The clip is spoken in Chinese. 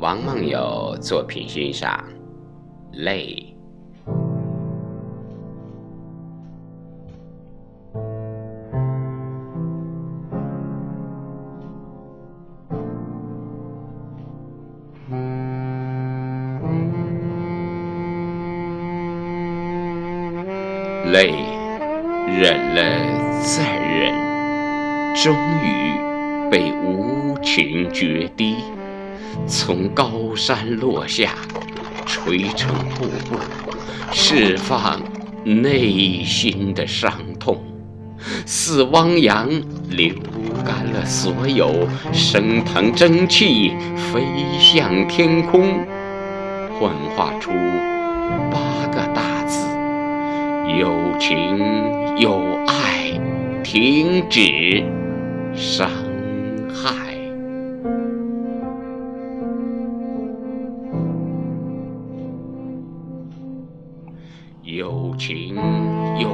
王梦友作品欣赏，泪。泪，忍了再忍，终于被无情决堤，从高山落下，垂成瀑布，释放内心的伤痛，似汪洋流干了所有升腾蒸汽，飞向天空，幻化出八个大字。有情有爱，停止伤害。有情有，